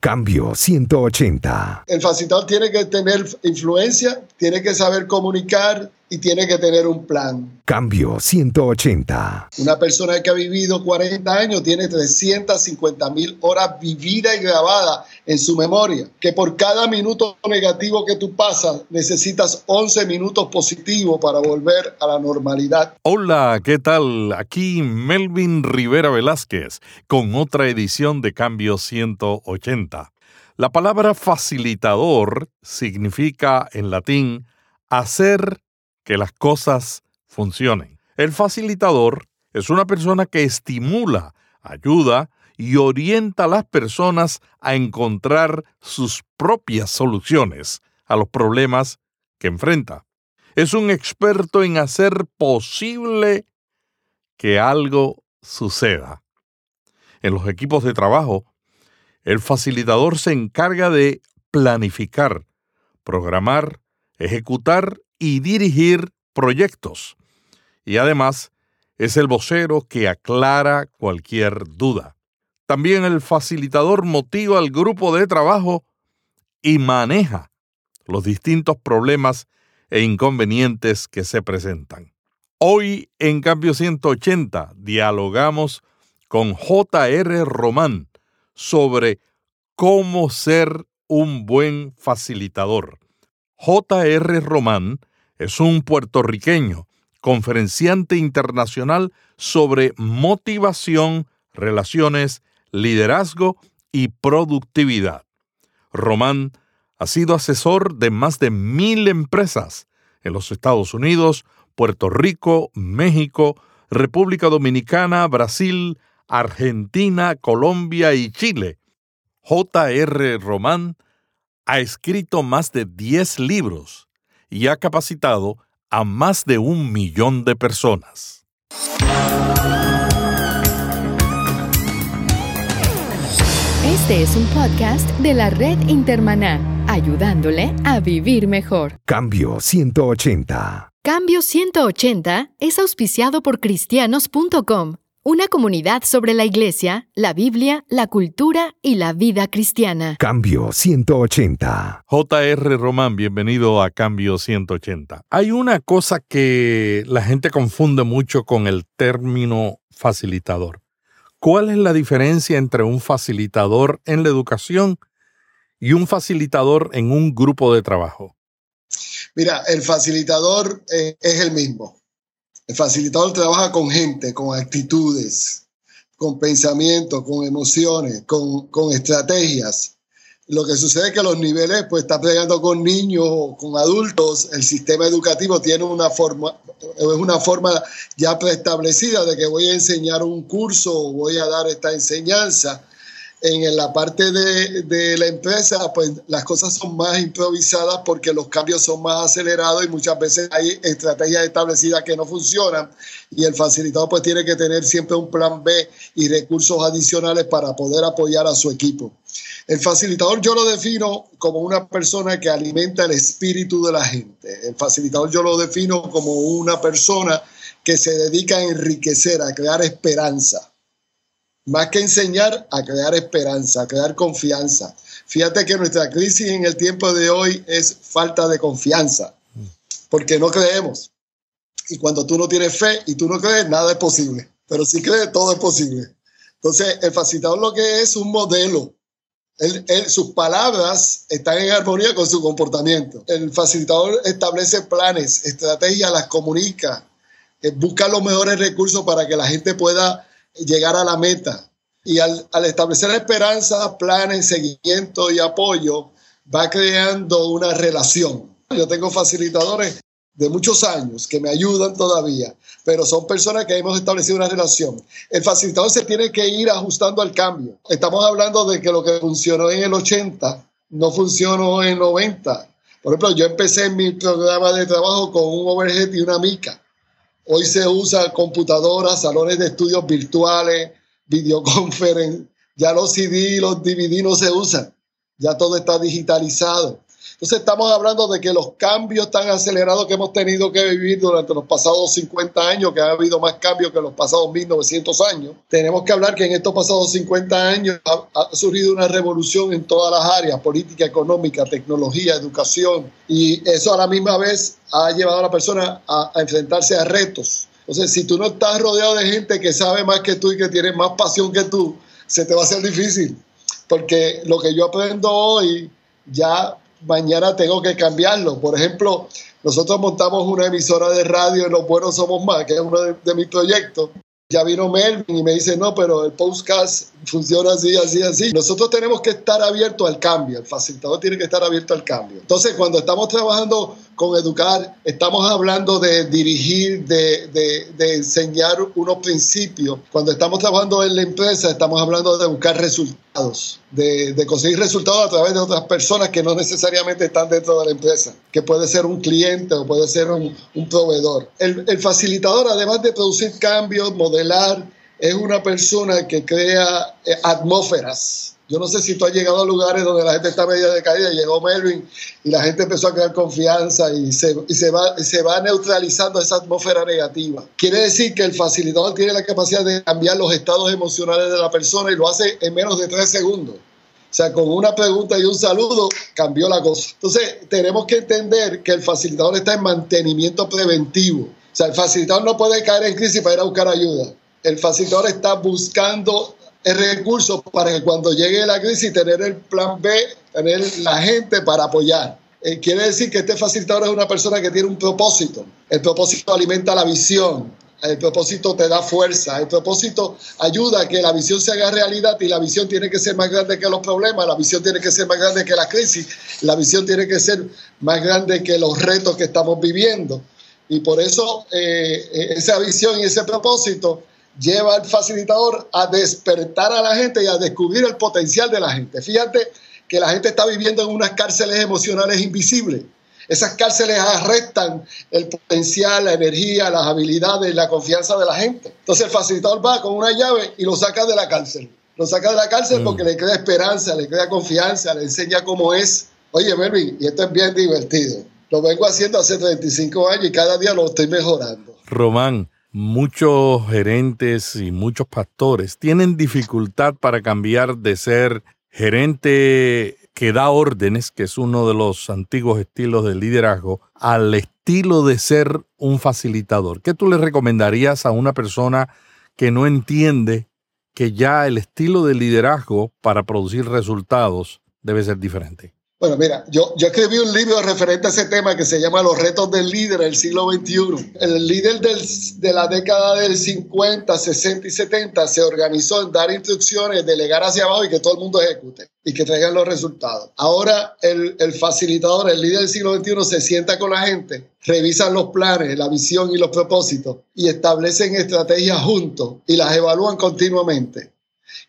Cambio 180. El facilitador tiene que tener influencia, tiene que saber comunicar y tiene que tener un plan. Cambio 180. Una persona que ha vivido 40 años tiene 350 mil horas vividas y grabadas en su memoria. Que por cada minuto negativo que tú pasas necesitas 11 minutos positivos para volver a la normalidad. Hola, ¿qué tal? Aquí Melvin Rivera Velázquez con otra edición de Cambio 180. La palabra facilitador significa en latín hacer que las cosas funcionen. El facilitador es una persona que estimula, ayuda y orienta a las personas a encontrar sus propias soluciones a los problemas que enfrenta. Es un experto en hacer posible que algo suceda. En los equipos de trabajo, el facilitador se encarga de planificar, programar, ejecutar y dirigir proyectos. Y además es el vocero que aclara cualquier duda. También el facilitador motiva al grupo de trabajo y maneja los distintos problemas e inconvenientes que se presentan. Hoy en Cambio 180 dialogamos con J.R. Román sobre cómo ser un buen facilitador. J.R. Román es un puertorriqueño, conferenciante internacional sobre motivación, relaciones, liderazgo y productividad. Román ha sido asesor de más de mil empresas en los Estados Unidos, Puerto Rico, México, República Dominicana, Brasil, Argentina, Colombia y Chile. J.R. Román ha escrito más de 10 libros y ha capacitado a más de un millón de personas. Este es un podcast de la red Intermaná, ayudándole a vivir mejor. Cambio 180. Cambio 180 es auspiciado por cristianos.com una comunidad sobre la iglesia, la Biblia, la cultura y la vida cristiana. Cambio 180. JR Román, bienvenido a Cambio 180. Hay una cosa que la gente confunde mucho con el término facilitador. ¿Cuál es la diferencia entre un facilitador en la educación y un facilitador en un grupo de trabajo? Mira, el facilitador eh, es el mismo el facilitador trabaja con gente, con actitudes, con pensamientos, con emociones, con, estrategias. Lo que sucede es que los niveles, pues está plegando con niños o con adultos. El sistema educativo tiene una forma, es una forma ya preestablecida de que voy a enseñar un curso o voy a dar esta enseñanza en la parte de, la empresa, pues las cosas son más improvisadas porque los cambios son más acelerados y muchas veces hay estrategias establecidas que no funcionan y el facilitador pues tiene que tener siempre un plan B y recursos adicionales para poder apoyar a su equipo. El facilitador yo lo defino como una persona que alimenta el espíritu de la gente. El facilitador yo lo defino como una persona que se dedica a enriquecer, a crear esperanza más que enseñar, a crear esperanza, a crear confianza. Fíjate que nuestra crisis en el tiempo de hoy es falta de confianza, porque no creemos. Y cuando tú no tienes fe y tú no crees, nada es posible. Pero si crees, todo es posible. Entonces, el facilitador lo que es un modelo. sus palabras están en armonía con su comportamiento. El facilitador establece planes, estrategias, las comunica, eh, busca los mejores recursos para que la gente pueda llegar a la meta. Y al, establecer esperanza, planes, seguimiento y apoyo, va creando una relación. Yo tengo facilitadores de muchos años que me ayudan todavía, pero son personas que hemos establecido una relación. El facilitador se tiene que ir ajustando al cambio. Estamos hablando de que lo que funcionó en el 80 no funcionó en el 90. Por ejemplo, yo empecé mi programa de trabajo con un overhead y una mica. Hoy se usa computadoras, salones de estudios virtuales, videoconferencia. Ya los CD, los DVD no se usan. Ya todo está digitalizado. Entonces estamos hablando de que los cambios tan acelerados que hemos tenido que vivir durante los pasados 50 años, que ha habido más cambios que los pasados 1900 años, tenemos que hablar que en estos pasados 50 años ha, surgido una revolución en todas las áreas, política, económica, tecnología, educación, y eso a la misma vez ha llevado a la persona a, a enfrentarse a retos. Entonces, si tú no estás rodeado de gente que sabe más que tú y que tiene más pasión que tú, se te va a hacer difícil. Porque lo que yo aprendo hoy ya mañana tengo que cambiarlo. Por ejemplo, nosotros montamos una emisora de radio en Los Buenos Somos Más, que es uno de, de mis proyectos. Ya vino Melvin y me dice, no, pero el podcast funciona así, así, así. Nosotros tenemos que estar abiertos al cambio, el facilitador tiene que estar abierto al cambio. Entonces, cuando estamos trabajando con educar, estamos hablando de dirigir, de, de, enseñar unos principios. Cuando estamos trabajando en la empresa, estamos hablando de buscar resultados, de, de conseguir resultados a través de otras personas que no necesariamente están dentro de la empresa, que puede ser un cliente o puede ser un, proveedor. El facilitador, además de producir cambios, modelar, es una persona que crea eh, atmósferas. Yo no sé si tú has llegado a lugares donde la gente está media decaída, llegó Melvin y la gente empezó a crear confianza y se, va, se va neutralizando esa atmósfera negativa. Quiere decir que el facilitador tiene la capacidad de cambiar los estados emocionales de la persona y lo hace en menos de tres segundos. O sea, con una pregunta y un saludo cambió la cosa. Entonces, tenemos que entender que el facilitador está en mantenimiento preventivo. O sea, el facilitador no puede caer en crisis para ir a buscar ayuda. El facilitador está buscando el recurso para que cuando llegue la crisis tener el plan B, tener la gente para apoyar. Eh, quiere decir que este facilitador es una persona que tiene un propósito. El propósito alimenta la visión. El propósito te da fuerza. El propósito ayuda a que la visión se haga realidad y la visión tiene que ser más grande que los problemas. La visión tiene que ser más grande que la crisis. La visión tiene que ser más grande que los retos que estamos viviendo. Y por eso eh, esa visión y ese propósito lleva al facilitador a despertar a la gente y a descubrir el potencial de la gente. Fíjate que la gente está viviendo en unas cárceles emocionales invisibles. Esas cárceles arrestan el potencial, la energía, las habilidades, la confianza de la gente. Entonces el facilitador va con una llave y lo saca de la cárcel. Lo saca de la cárcel porque le crea esperanza, le crea confianza, le enseña cómo es. Oye, Melvin, y esto es bien divertido. Lo vengo haciendo hace 35 años y cada día lo estoy mejorando. Román, muchos gerentes y muchos pastores tienen dificultad para cambiar de ser gerente que da órdenes, que es uno de los antiguos estilos de liderazgo, al estilo de ser un facilitador. ¿Qué tú le recomendarías a una persona que no entiende que ya el estilo de liderazgo para producir resultados debe ser diferente? Bueno, mira, yo, yo escribí un libro referente a ese tema que se llama Los retos del líder del siglo XXI. El líder del, de la década del 50, 60 y 70 se organizó en dar instrucciones, delegar hacia abajo y que todo el mundo ejecute y que traigan los resultados. Ahora el, el facilitador, el líder del siglo XXI se sienta con la gente, revisan los planes, la visión y los propósitos y establecen estrategias juntos y las evalúan continuamente.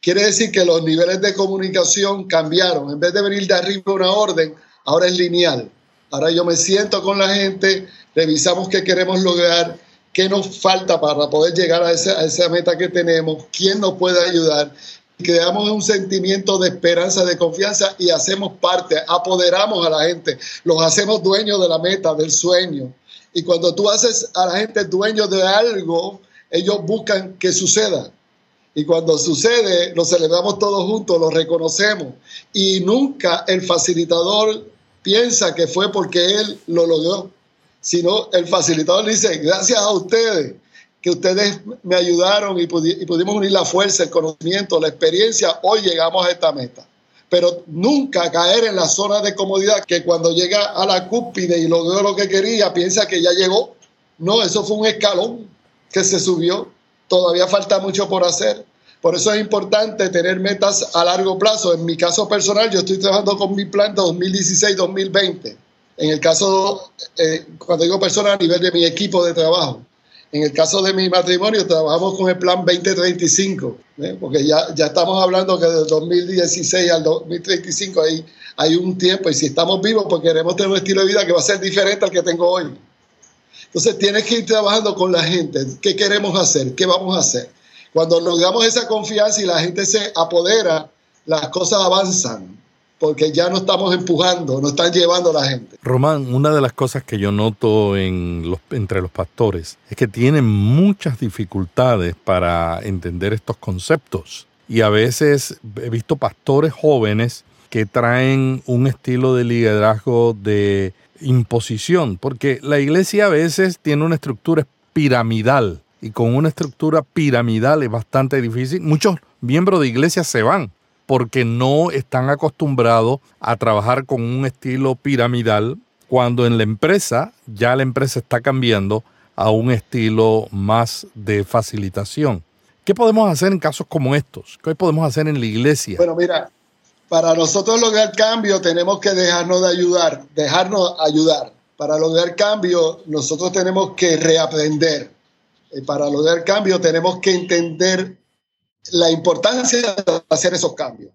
Quiere decir que los niveles de comunicación cambiaron. En vez de venir de arriba una orden, ahora es lineal. Ahora yo me siento con la gente, revisamos qué queremos lograr, qué nos falta para poder llegar a esa, meta que tenemos, quién nos puede ayudar. Creamos un sentimiento de esperanza, de confianza y hacemos parte, apoderamos a la gente, los hacemos dueños de la meta, del sueño. Y cuando tú haces a la gente dueño de algo, ellos buscan que suceda. Y cuando sucede, lo celebramos todos juntos, lo reconocemos. Y nunca el facilitador piensa que fue porque él lo logró, sino el facilitador dice, gracias a ustedes, que ustedes me ayudaron y, y pudimos unir la fuerza, el conocimiento, la experiencia, hoy llegamos a esta meta. Pero nunca caer en la zona de comodidad que cuando llega a la cúspide y logró lo que quería, piensa que ya llegó. No, eso fue un escalón que se subió todavía falta mucho por hacer. Por eso es importante tener metas a largo plazo. En mi caso personal, yo estoy trabajando con mi plan de 2016-2020. En el caso, eh, cuando digo personal, a nivel de mi equipo de trabajo. En el caso de mi matrimonio, trabajamos con el plan 2035, ¿eh? porque ya, ya estamos hablando que del 2016 al 2035 hay, hay un tiempo, y si estamos vivos, pues queremos tener un estilo de vida que va a ser diferente al que tengo hoy. Entonces tienes que ir trabajando con la gente. ¿Qué queremos hacer? ¿Qué vamos a hacer? Cuando logramos esa confianza y la gente se apodera, las cosas avanzan. porque ya no estamos empujando, no están llevando a la gente. Román, una de las cosas que yo noto entre los pastores es que tienen muchas dificultades para entender estos conceptos. Y a veces he visto pastores jóvenes que traen un estilo de liderazgo de imposición, porque la iglesia a veces tiene una estructura piramidal y con una estructura piramidal es bastante difícil. Muchos miembros de iglesia se van porque no están acostumbrados a trabajar con un estilo piramidal cuando en la empresa ya la empresa está cambiando a un estilo más de facilitación. ¿Qué podemos hacer en casos como estos? ¿Qué podemos hacer en la iglesia? Bueno, mira, para nosotros lograr cambio tenemos que dejarnos de ayudar, dejarnos ayudar. Para lograr cambio nosotros tenemos que reaprender. Eh, para lograr cambio tenemos que entender la importancia de hacer esos cambios.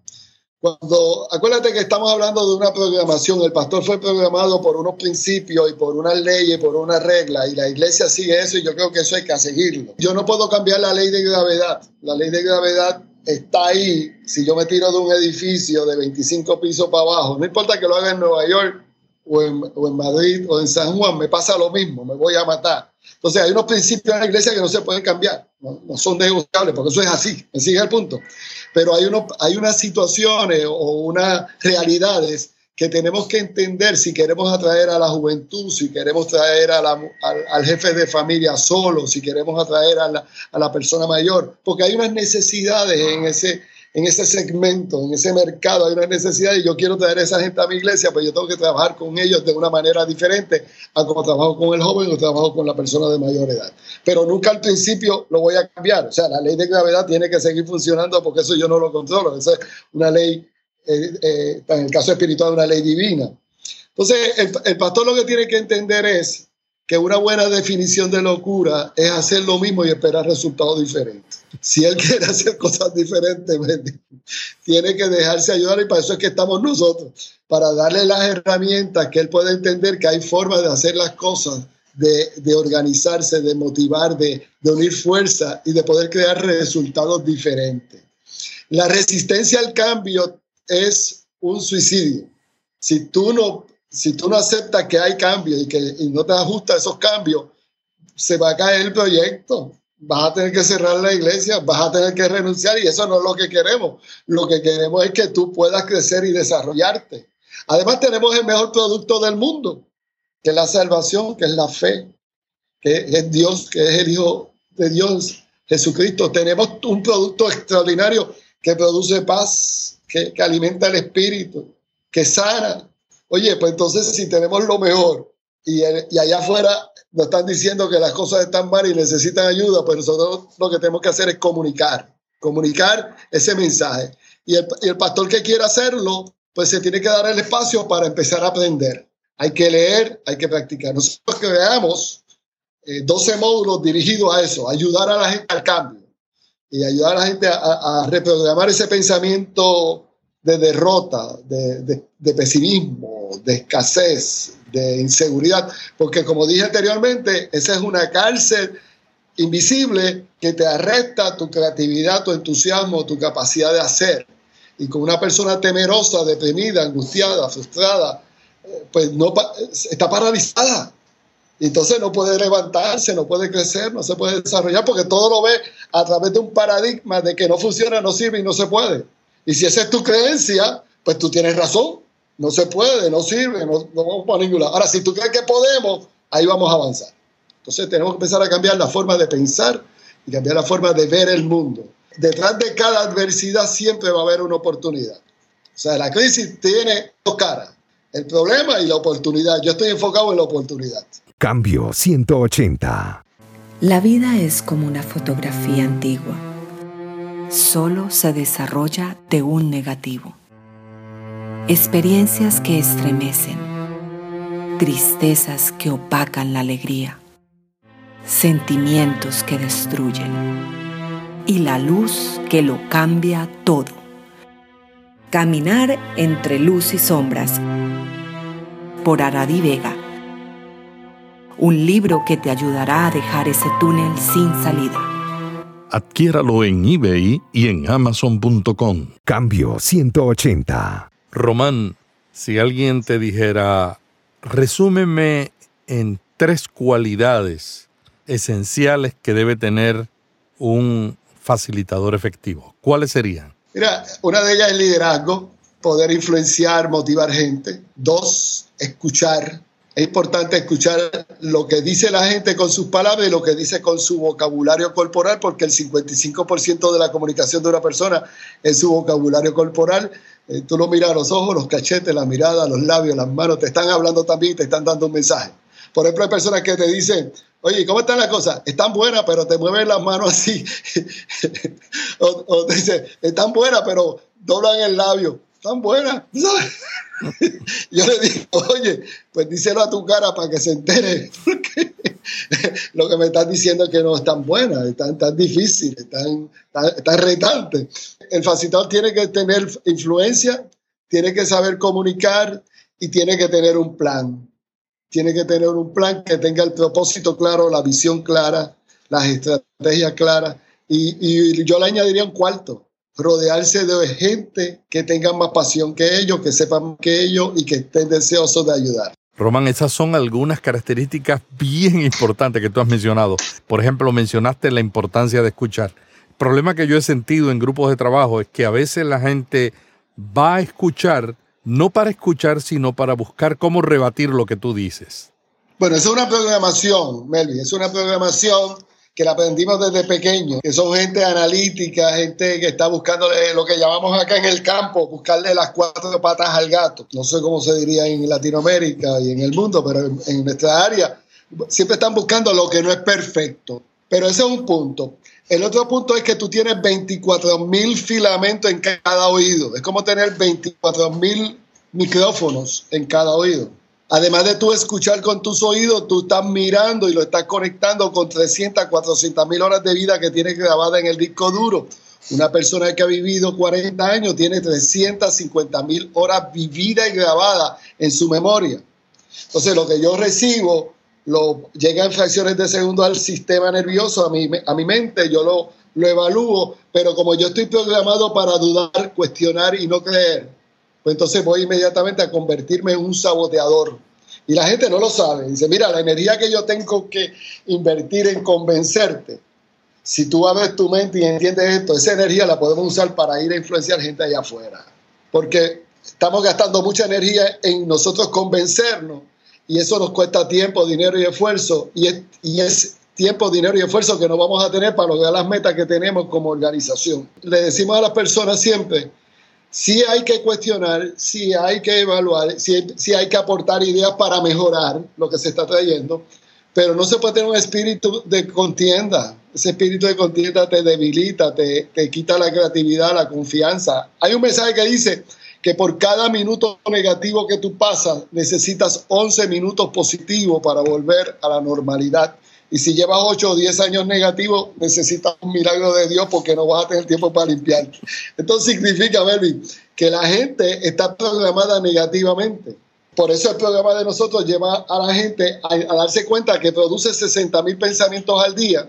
Cuando, acuérdate que estamos hablando de una programación, el pastor fue programado por unos principios y por unas leyes, por una regla, y la iglesia sigue eso y yo creo que eso hay que seguirlo. Yo no puedo cambiar la ley de gravedad. La ley de gravedad está ahí. Si yo me tiro de un edificio de 25 pisos para abajo, no importa que lo haga en Nueva York o en, o en Madrid o en San Juan, me pasa lo mismo, me voy a matar. Entonces hay unos principios en la iglesia que no se pueden cambiar, no, son negociables, porque eso es así, me sigue el punto. Pero hay, uno, hay unas situaciones o unas realidades que tenemos que entender si queremos atraer a la juventud, si queremos traer a la, al, al, jefe de familia solo, si queremos atraer a la, a la persona mayor, porque hay unas necesidades en ese, en ese segmento, en ese mercado, hay una necesidad y yo quiero traer a esa gente a mi iglesia, pues yo tengo que trabajar con ellos de una manera diferente a como trabajo con el joven o trabajo con la persona de mayor edad. Pero nunca al principio lo voy a cambiar. O sea, la ley de gravedad tiene que seguir funcionando porque eso yo no lo controlo. Esa es una ley, eh, eh, en el caso espiritual, una ley divina. Entonces, el, pastor lo que tiene que entender es que una buena definición de locura es hacer lo mismo y esperar resultados diferentes. Si él quiere hacer cosas diferentes, tiene que dejarse ayudar y para eso es que estamos nosotros, para darle las herramientas que él pueda entender que hay formas de hacer las cosas, de, de organizarse, de motivar, de, de unir fuerza y de poder crear resultados diferentes. La resistencia al cambio es un suicidio. Si tú no si tú no aceptas que hay cambios y que y no te ajustas a esos cambios, se va a caer el proyecto. Vas a tener que cerrar la iglesia, vas a tener que renunciar y eso no es lo que queremos. Lo que queremos es que tú puedas crecer y desarrollarte. Además tenemos el mejor producto del mundo, que es la salvación, que es la fe, que es Dios, que es el Hijo de Dios, Jesucristo. Tenemos un producto extraordinario que produce paz, que, alimenta el espíritu, que sana, Oye, pues entonces si tenemos lo mejor y, y, allá afuera nos están diciendo que las cosas están mal y necesitan ayuda, pues nosotros lo que tenemos que hacer es comunicar, comunicar ese mensaje. Y el, y el pastor que quiera hacerlo, pues se tiene que dar el espacio para empezar a aprender. Hay que leer, hay que practicar. Nosotros creamos eh, 12 módulos dirigidos a eso, ayudar a la gente al cambio y ayudar a la gente a, reprogramar ese pensamiento de derrota, de, de, pesimismo, de escasez, de inseguridad, porque como dije anteriormente, esa es una cárcel invisible que te arresta tu creatividad, tu entusiasmo, tu capacidad de hacer. Y con una persona temerosa, deprimida, angustiada, frustrada, pues no está paralizada. Entonces no puede levantarse, no puede crecer, no se puede desarrollar, porque todo lo ve a través de un paradigma de que no funciona, no sirve y no se puede. Y si esa es tu creencia, pues tú tienes razón. No se puede, no sirve, no, no vamos para ningún lado. Ahora, si tú crees que podemos, ahí vamos a avanzar. Entonces tenemos que empezar a cambiar la forma de pensar y cambiar la forma de ver el mundo. Detrás de cada adversidad siempre va a haber una oportunidad. O sea, la crisis tiene dos caras, el problema y la oportunidad. Yo estoy enfocado en la oportunidad. Cambio 180. La vida es como una fotografía antigua solo se desarrolla de un negativo. Experiencias que estremecen, tristezas que opacan la alegría, sentimientos que destruyen y la luz que lo cambia todo. Caminar entre luz y sombras por Aradi Vega. Un libro que te ayudará a dejar ese túnel sin salida. Adquiéralo en eBay y en amazon.com. Cambio 180. Román, si alguien te dijera, resúmeme en tres cualidades esenciales que debe tener un facilitador efectivo, ¿cuáles serían? Mira, una de ellas es liderazgo, poder influenciar, motivar gente. Dos, escuchar. Es importante escuchar lo que dice la gente con sus palabras y lo que dice con su vocabulario corporal, porque el 55% de la comunicación de una persona es su vocabulario corporal. Eh, tú lo miras a los ojos, los cachetes, la mirada, los labios, las manos, te están hablando también, te están dando un mensaje. Por ejemplo, hay personas que te dicen, oye, ¿cómo están las cosas? Están buenas, pero te mueven las manos así. o, o, te dicen, están buenas, pero doblan el labio. Están buenas. Yo le digo, oye, pues díselo a tu cara para que se entere. Porque lo que me estás diciendo es que no están buenas, están tan difíciles, están tan retantes. El facilitador tiene que tener influencia, tiene que saber comunicar y tiene que tener un plan tiene que tener un plan que tenga el propósito claro, la visión clara, las estrategias claras. Y, yo le añadiría un cuarto, rodearse de gente que tenga más pasión que ellos, que sepan más que ellos y que estén deseosos de ayudar. Román, esas son algunas características bien importantes que tú has mencionado. Por ejemplo, mencionaste la importancia de escuchar. El problema que yo he sentido en grupos de trabajo es que a veces la gente va a escuchar, no para escuchar, sino para buscar cómo rebatir lo que tú dices. Bueno, es una programación, Melvin, es una programación que la aprendimos desde pequeño, que son gente analítica, gente que está buscando lo que llamamos acá en el campo, buscarle las cuatro patas al gato. No sé cómo se diría en Latinoamérica y en el mundo, pero en, en nuestra área siempre están buscando lo que no es perfecto. Pero ese es un punto. El otro punto es que tú tienes 24 mil filamentos en cada oído. Es como tener 24 mil micrófonos en cada oído. Además de tú escuchar con tus oídos, tú estás mirando y lo estás conectando con 300, 400 mil horas de vida que tienes grabada en el disco duro. Una persona que ha vivido 40 años tiene 350 mil horas vividas y grabadas en su memoria. Entonces, lo que yo recibo lo, llega en fracciones de segundo al sistema nervioso, a mi, a mi mente, yo lo, lo evalúo, pero como yo estoy programado para dudar, cuestionar y no creer, pues entonces voy inmediatamente a convertirme en un saboteador. Y la gente no lo sabe. Dice, mira, la energía que yo tengo que invertir en convencerte, si tú abres tu mente y entiendes esto, esa energía la podemos usar para ir a influenciar gente allá afuera. Porque estamos gastando mucha energía en nosotros convencernos y eso nos cuesta tiempo, dinero y esfuerzo, y es, y es tiempo, dinero y esfuerzo que no vamos a tener para lograr las metas que tenemos como organización. Le decimos a las personas siempre, sí hay que cuestionar, sí hay que evaluar, sí, sí hay que aportar ideas para mejorar lo que se está trayendo, pero no se puede tener un espíritu de contienda. Ese espíritu de contienda te debilita, te, te quita la creatividad, la confianza. Hay un mensaje que dice, que por cada minuto negativo que tú pasas necesitas 11 minutos positivos para volver a la normalidad. Y si llevas 8 o 10 años negativos, necesitas un milagro de Dios porque no vas a tener tiempo para limpiar. Entonces significa, Melvin, que la gente está programada negativamente. Por eso el programa de nosotros lleva a la gente a, a darse cuenta que produce 60 mil pensamientos al día.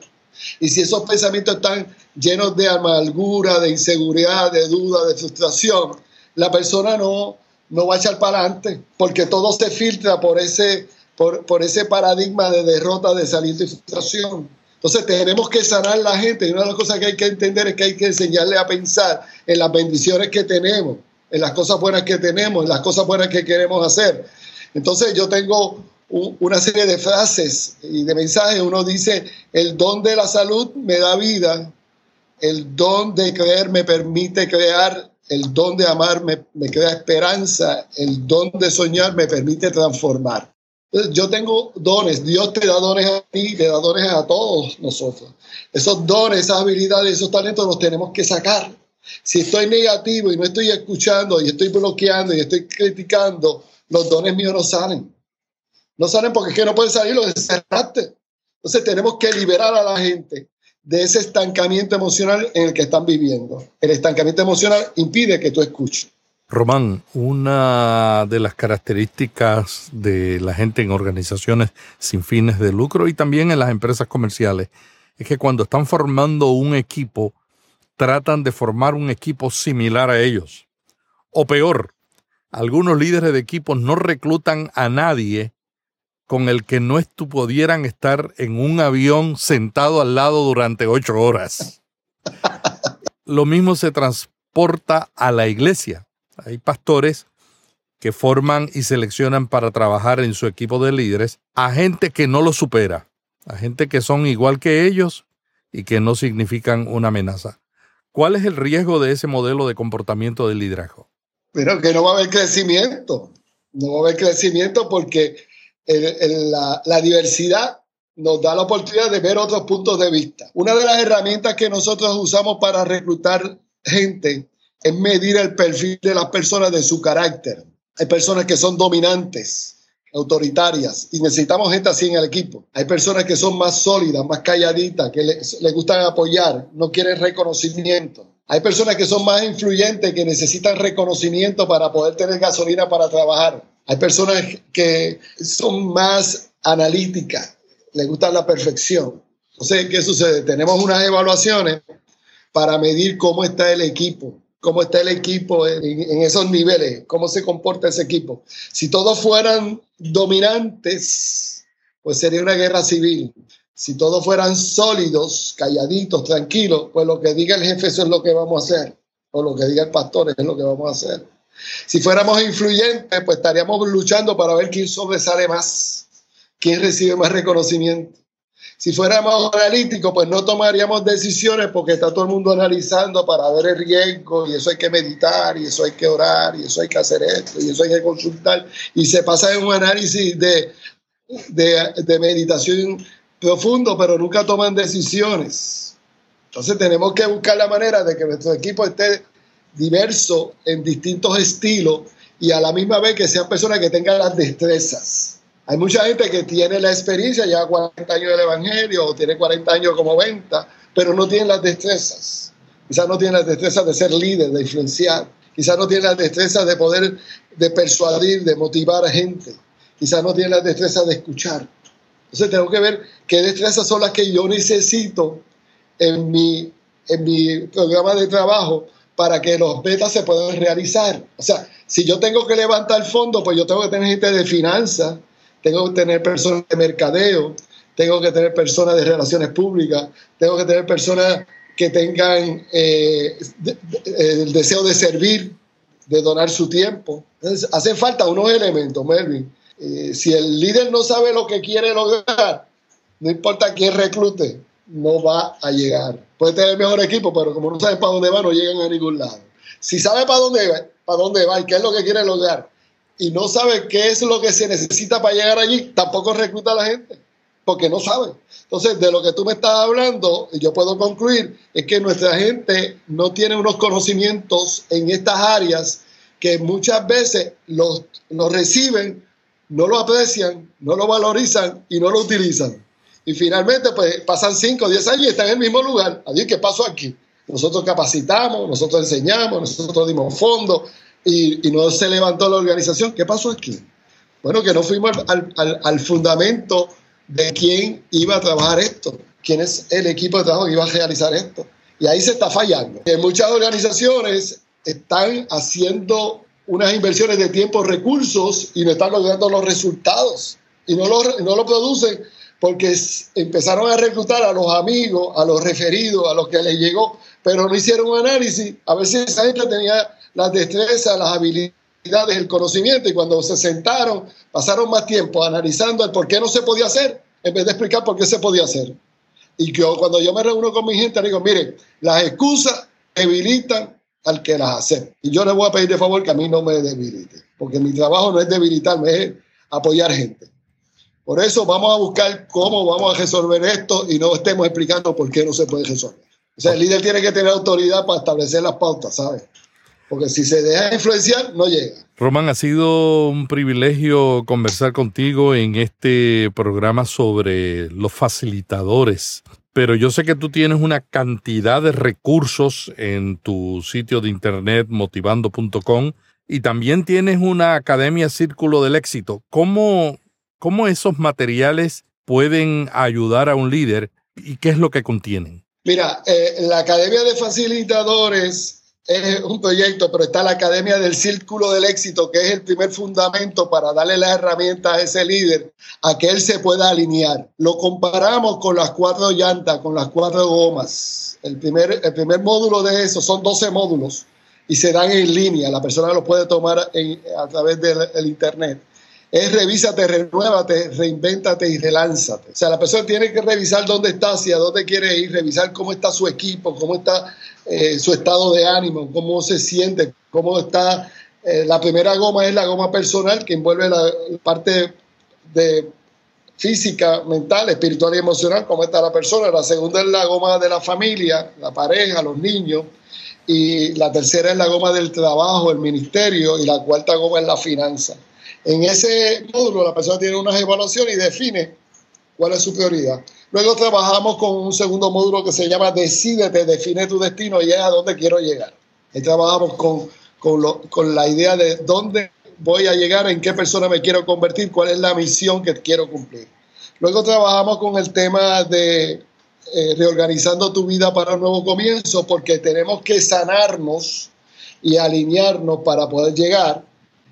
Y si esos pensamientos están llenos de amargura, de inseguridad, de duda, de frustración, la persona no, no va a echar para adelante, porque todo se filtra por ese, por, ese paradigma de derrota, de salir de frustración. Entonces tenemos que sanar la gente y una de las cosas que hay que entender es que hay que enseñarle a pensar en las bendiciones que tenemos, en las cosas buenas que tenemos, en las cosas buenas que queremos hacer. Entonces yo tengo una serie de frases y de mensajes. Uno dice, el don de la salud me da vida, el don de creer me permite crear, el don de amar me, crea esperanza, el don de soñar me permite transformar. Yo tengo dones, Dios te da dones a ti, te da dones a todos nosotros. Esos dones, esas habilidades, esos talentos los tenemos que sacar. Si estoy negativo y no estoy escuchando y estoy bloqueando y estoy criticando, los dones míos no salen. No salen porque es que no pueden salir los cerraste. Entonces tenemos que liberar a la gente de ese estancamiento emocional en el que están viviendo. El estancamiento emocional impide que tú escuches. Román, una de las características de la gente en organizaciones sin fines de lucro y también en las empresas comerciales es que cuando están formando un equipo, tratan de formar un equipo similar a ellos. O peor, algunos líderes de equipos no reclutan a nadie con el que no pudieran estar en un avión sentado al lado durante ocho horas. Lo mismo se transporta a la iglesia. Hay pastores que forman y seleccionan para trabajar en su equipo de líderes a gente que no lo supera, a gente que son igual que ellos y que no significan una amenaza. ¿Cuál es el riesgo de ese modelo de comportamiento de liderazgo? Pero que no va a haber crecimiento. No va a haber crecimiento porque la, diversidad nos da la oportunidad de ver otros puntos de vista. Una de las herramientas que nosotros usamos para reclutar gente es medir el perfil de las personas de su carácter. Hay personas que son dominantes, autoritarias, y necesitamos gente así en el equipo. Hay personas que son más sólidas, más calladitas, que les, gustan apoyar, no quieren reconocimiento. Hay personas que son más influyentes, que necesitan reconocimiento para poder tener gasolina para trabajar. Hay personas que son más analíticas, les gusta la perfección. Entonces, ¿qué sucede? Tenemos unas evaluaciones para medir cómo está el equipo, cómo está el equipo en, esos niveles, cómo se comporta ese equipo. Si todos fueran dominantes, pues sería una guerra civil. Si todos fueran sólidos, calladitos, tranquilos, pues lo que diga el jefe eso es lo que vamos a hacer, o lo que diga el pastor es lo que vamos a hacer. Si fuéramos influyentes, pues estaríamos luchando para ver quién sobresale más, quién recibe más reconocimiento. Si fuéramos analíticos, pues no tomaríamos decisiones porque está todo el mundo analizando para ver el riesgo y eso hay que meditar y eso hay que orar y eso hay que hacer esto y eso hay que consultar y se pasa en un análisis de, de, meditación profundo, pero nunca toman decisiones. Entonces tenemos que buscar la manera de que nuestro equipo esté diverso en distintos estilos y a la misma vez que sean personas que tengan las destrezas. Hay mucha gente que tiene la experiencia, ya 40 años del Evangelio o tiene 40 años como venta, pero no tiene las destrezas. Quizás no tiene las destrezas de ser líder, de influenciar. Quizás no tiene las destrezas de poder de persuadir, de motivar a gente. Quizás no tiene las destrezas de escuchar. Entonces tengo que ver qué destrezas son las que yo necesito en mi, en mi programa de trabajo para que los betas se puedan realizar. O sea, si yo tengo que levantar fondos, pues yo tengo que tener gente de finanzas, tengo que tener personas de mercadeo, tengo que tener personas de relaciones públicas, tengo que tener personas que tengan eh, el deseo de servir, de donar su tiempo. Entonces, falta unos elementos, Melvin. Eh, si el líder no sabe lo que quiere lograr, no importa quién reclute, no va a llegar. Puede tener el mejor equipo, pero como no sabe para dónde va, no llegan a ningún lado. Si sabe para dónde para dónde va y qué es lo que quiere lograr, y no sabe qué es lo que se necesita para llegar allí, tampoco recluta a la gente, porque no sabe. Entonces, de lo que tú me estás hablando, yo puedo concluir, es que nuestra gente no tiene unos conocimientos en estas áreas que muchas veces los, los reciben, no lo aprecian, no lo valorizan y no lo utilizan. Y finalmente, pues pasan 5 o 10 años y están en el mismo lugar. Allí, ¿qué pasó aquí? Nosotros capacitamos, nosotros enseñamos, nosotros dimos fondos y, no se levantó la organización. ¿Qué pasó aquí? Bueno, que no fuimos al, fundamento de quién iba a trabajar esto, quién es el equipo de trabajo que iba a realizar esto. Y ahí se está fallando. Muchas organizaciones están haciendo unas inversiones de tiempo, recursos y no están logrando los resultados y no lo, no lo producen porque empezaron a reclutar a los amigos, a los referidos, a los que les llegó, pero no hicieron un análisis a ver si esa gente tenía las destrezas, las habilidades, el conocimiento, y cuando se sentaron, pasaron más tiempo analizando el por qué no se podía hacer, en vez de explicar por qué se podía hacer. Y que cuando yo me reúno con mi gente, digo, miren, las excusas debilitan al que las hace. Y yo le voy a pedir de favor que a mí no me debilite, porque mi trabajo no es debilitarme, es apoyar gente. Por eso vamos a buscar cómo vamos a resolver esto y no estemos explicando por qué no se puede resolver. O sea, el líder tiene que tener autoridad para establecer las pautas, ¿sabes? Porque si se deja influenciar, no llega. Román, ha sido un privilegio conversar contigo en este programa sobre los facilitadores. Pero yo sé que tú tienes una cantidad de recursos en tu sitio de internet motivando.com y también tienes una academia Círculo del Éxito. ¿Cómo, ¿Cómo esos materiales pueden ayudar a un líder y qué es lo que contienen? Mira, eh, la Academia de Facilitadores es un proyecto, pero está la Academia del Círculo del Éxito, que es el primer fundamento para darle las herramientas a ese líder a que él se pueda alinear. Lo comparamos con las cuatro llantas, con las cuatro gomas. El primer, el primer módulo de eso son 12 módulos y se dan en línea. La persona lo puede tomar a través del Internet es revísate, renuévate, reinvéntate y relánzate. O sea, la persona tiene que revisar dónde está, hacia dónde quiere ir, revisar cómo está su equipo, cómo está eh, su estado de ánimo, cómo se siente, cómo está. Eh, la primera goma es la goma personal que envuelve la parte de física, mental, espiritual y emocional, cómo está la persona. La segunda es la goma de la familia, la pareja, los niños. Y la tercera es la goma del trabajo, el ministerio. Y la cuarta goma es la finanza. En ese módulo la persona tiene unas evaluaciones y define cuál es su prioridad. Luego trabajamos con un segundo módulo que se llama Decídete, define tu destino y es a dónde quiero llegar. Ahí trabajamos con, con, la idea de dónde voy a llegar, en qué persona me quiero convertir, cuál es la misión que quiero cumplir. Luego trabajamos con el tema de eh, reorganizando tu vida para un nuevo comienzo, porque tenemos que sanarnos y alinearnos para poder llegar.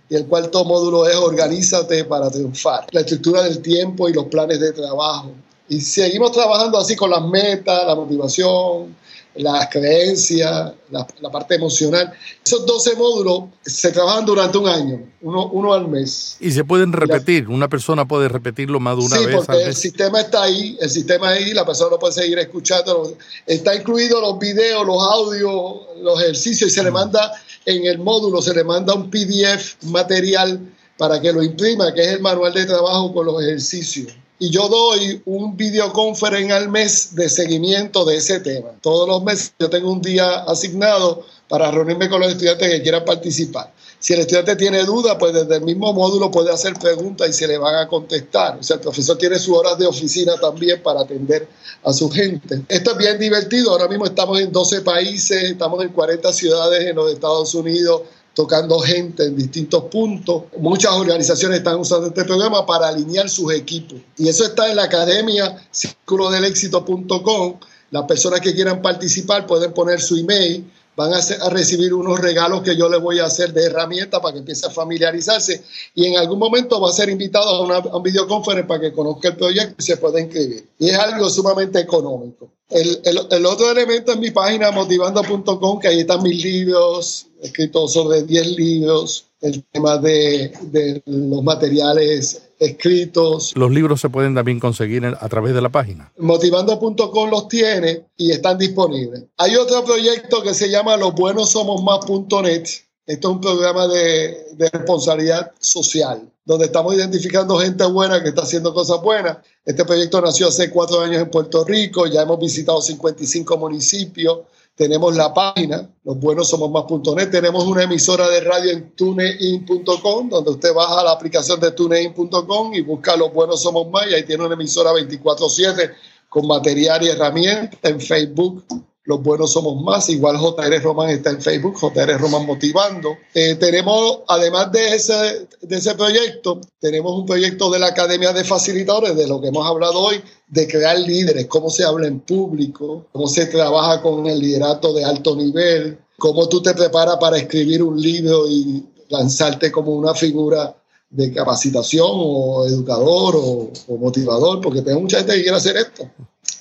Y el cuarto módulo es Organízate para triunfar. La estructura del tiempo y los planes de trabajo. Y seguimos trabajando así con las metas, la motivación, las creencias, la, parte emocional. Esos 12 módulos se trabajan durante un año, uno, uno al mes. Y se pueden repetir, una persona puede repetirlo más de una vez. Sí, porque el sistema está ahí, el sistema ahí, la persona lo puede seguir escuchando. Está incluido los videos, los audios, los ejercicios y se le mm. manda en el módulo se le manda un PDF material para que lo imprima, que es el manual de trabajo con los ejercicios. Y yo doy un videoconferencia al mes de seguimiento de ese tema. Todos los meses yo tengo un día asignado para reunirme con los estudiantes que quieran participar. Si el estudiante tiene dudas, pues desde el mismo módulo puede hacer preguntas y se le van a contestar. O sea, el profesor tiene sus horas de oficina también para atender a su gente. Esto es bien divertido. Ahora mismo estamos en 12 países, estamos en 40 ciudades en los Estados Unidos tocando gente en distintos puntos. Muchas organizaciones están usando este programa para alinear sus equipos. Y eso está en la academia círculodelexito.com. Las personas que quieran participar pueden poner su email van a, recibir unos regalos que yo les voy a hacer de herramienta para que empiece a familiarizarse y en algún momento va a ser invitado a, una, un videoconferencia para que conozca el proyecto y se pueda inscribir. Y es algo sumamente económico. El, otro elemento es mi página motivando.com, que ahí están mis libros, escritos sobre 10 libros, el tema de los materiales escritos. Los libros se pueden también conseguir a través de la página. Motivando.com los tiene y están disponibles. Hay otro proyecto que se llama Los Buenos Somos Más.net. Esto es un programa de, de, responsabilidad social, donde estamos identificando gente buena que está haciendo cosas buenas. Este proyecto nació hace cuatro años en Puerto Rico, ya hemos visitado 55 municipios, tenemos la página, los buenos somos más.net, tenemos una emisora de radio en tunein.com, donde usted baja la aplicación de tunein.com y busca los buenos somos más y ahí tiene una emisora 24/7 con material y herramientas en Facebook los buenos somos más. Igual JR Román está en Facebook, JR Román Motivando. Eh, tenemos, además de ese, de ese proyecto, tenemos un proyecto de la Academia de Facilitadores, de lo que hemos hablado hoy, de crear líderes, cómo se habla en público, cómo se trabaja con el liderato de alto nivel, cómo tú te preparas para escribir un libro y lanzarte como una figura de capacitación o educador o, o motivador, porque tengo mucha gente que quiere hacer esto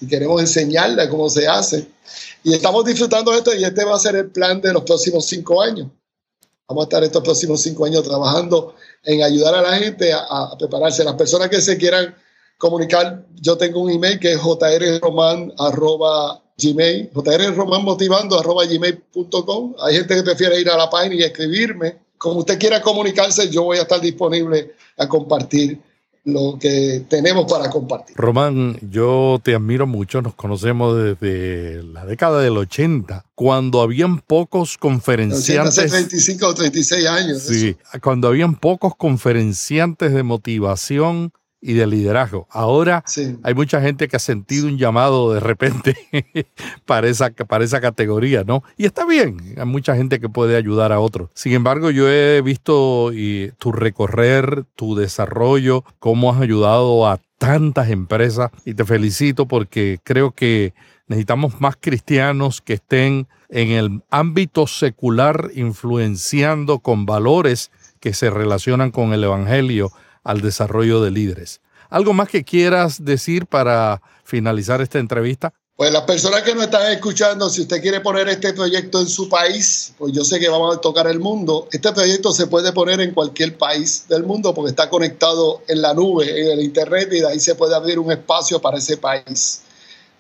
y queremos enseñarle cómo se hace. Y estamos disfrutando de esto y este va a ser el plan de los próximos cinco años. Vamos a estar estos próximos cinco años trabajando en ayudar a la gente a, prepararse. Las personas que se quieran comunicar, yo tengo un email que es jrroman.gmail, jrromanmotivando.gmail.com. Hay gente que prefiere ir a la página y escribirme. Como usted quiera comunicarse, yo voy a estar disponible a compartir lo que tenemos para compartir. Román, yo te admiro mucho, nos conocemos desde la década del 80, cuando habían pocos conferenciantes. Hace 35 o 36 años. Sí, cuando habían pocos conferenciantes de motivación y de liderazgo. Ahora hay mucha gente que ha sentido un llamado de repente para, esa, para esa categoría, ¿no? Y está bien, hay mucha gente que puede ayudar a otros. Sin embargo, yo he visto y, tu recorrer, tu desarrollo, cómo has ayudado a tantas empresas y te felicito porque creo que necesitamos más cristianos que estén en el ámbito secular influenciando con valores que se relacionan con el Evangelio al desarrollo de líderes. ¿Algo más que quieras decir para finalizar esta entrevista? Pues las personas que nos están escuchando, si usted quiere poner este proyecto en su país, pues yo sé que vamos a tocar el mundo. Este proyecto se puede poner en cualquier país del mundo porque está conectado en la nube, en el Internet, y de ahí se puede abrir un espacio para ese país.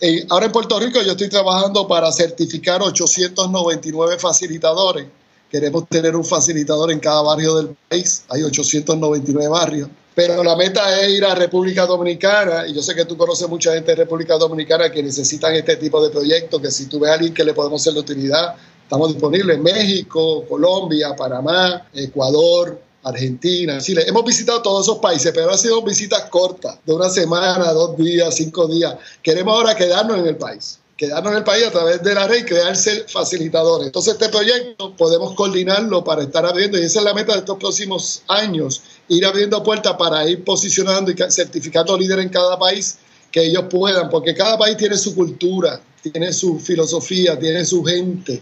Eh, ahora en Puerto Rico yo estoy trabajando para certificar 899 facilitadores. Queremos tener un facilitador en cada barrio del país. Hay 899 barrios. Pero la meta es ir a República Dominicana, y yo sé que tú conoces mucha gente de República Dominicana que necesitan este tipo de proyectos, que si tú ves a alguien que le podemos hacer de utilidad, estamos disponibles en México, Colombia, Panamá, Ecuador, Argentina, Chile. Hemos visitado todos esos países, pero han sido visitas cortas, de una semana, dos días, cinco días. Queremos ahora quedarnos en el país quedarnos en el país a través de la red y crearse facilitadores. Entonces este proyecto podemos coordinarlo para estar abriendo, y esa es la meta de estos próximos años, ir abriendo puertas para ir posicionando y certificando líderes en cada país que ellos puedan, porque cada país tiene su cultura, tiene su filosofía, tiene su gente.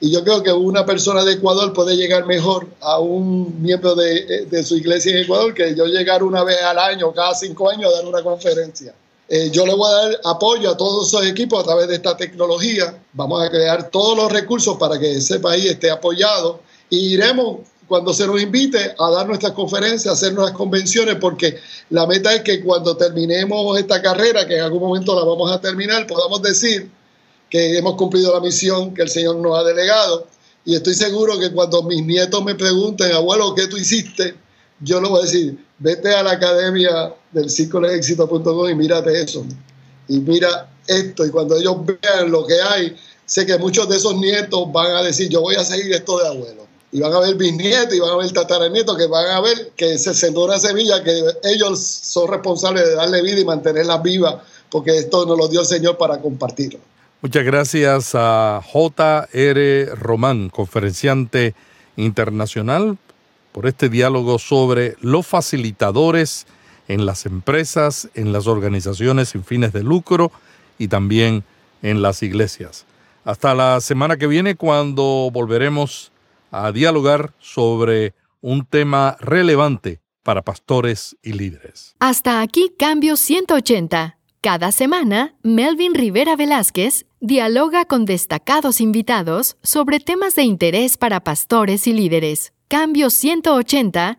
Y yo creo que una persona de Ecuador puede llegar mejor a un miembro de, de su iglesia en Ecuador que yo llegar una vez al año, cada cinco años, a dar una conferencia. Eh, yo le voy a dar apoyo a todos esos equipos a través de esta tecnología. Vamos a crear todos los recursos para que ese país esté apoyado y iremos cuando se nos invite a dar nuestras conferencias, a hacer nuestras convenciones, porque la meta es que cuando terminemos esta carrera, que en algún momento la vamos a terminar, podamos decir que hemos cumplido la misión que el Señor nos ha delegado. Y estoy seguro que cuando mis nietos me pregunten, abuelo, ¿qué tú hiciste? Yo les voy a decir, vete a la academia del círculo de éxito.com y mírate eso. Y mira esto. Y cuando ellos vean lo que hay, sé que muchos de esos nietos van a decir, yo voy a seguir esto de abuelo. Y van a ver bisnietos y van a ver tataranietos que van a ver que se sembró semilla que ellos son responsables de darle vida y mantenerla viva, porque esto nos lo dio el Señor para compartirlo. Muchas gracias a J.R. Román, conferenciante internacional, por este diálogo sobre los facilitadores en las empresas, en las organizaciones sin fines de lucro y también en las iglesias. Hasta la semana que viene cuando volveremos a dialogar sobre un tema relevante para pastores y líderes. Hasta aquí Cambio 180. Cada semana, Melvin Rivera Velázquez dialoga con destacados invitados sobre temas de interés para pastores y líderes. Cambio 180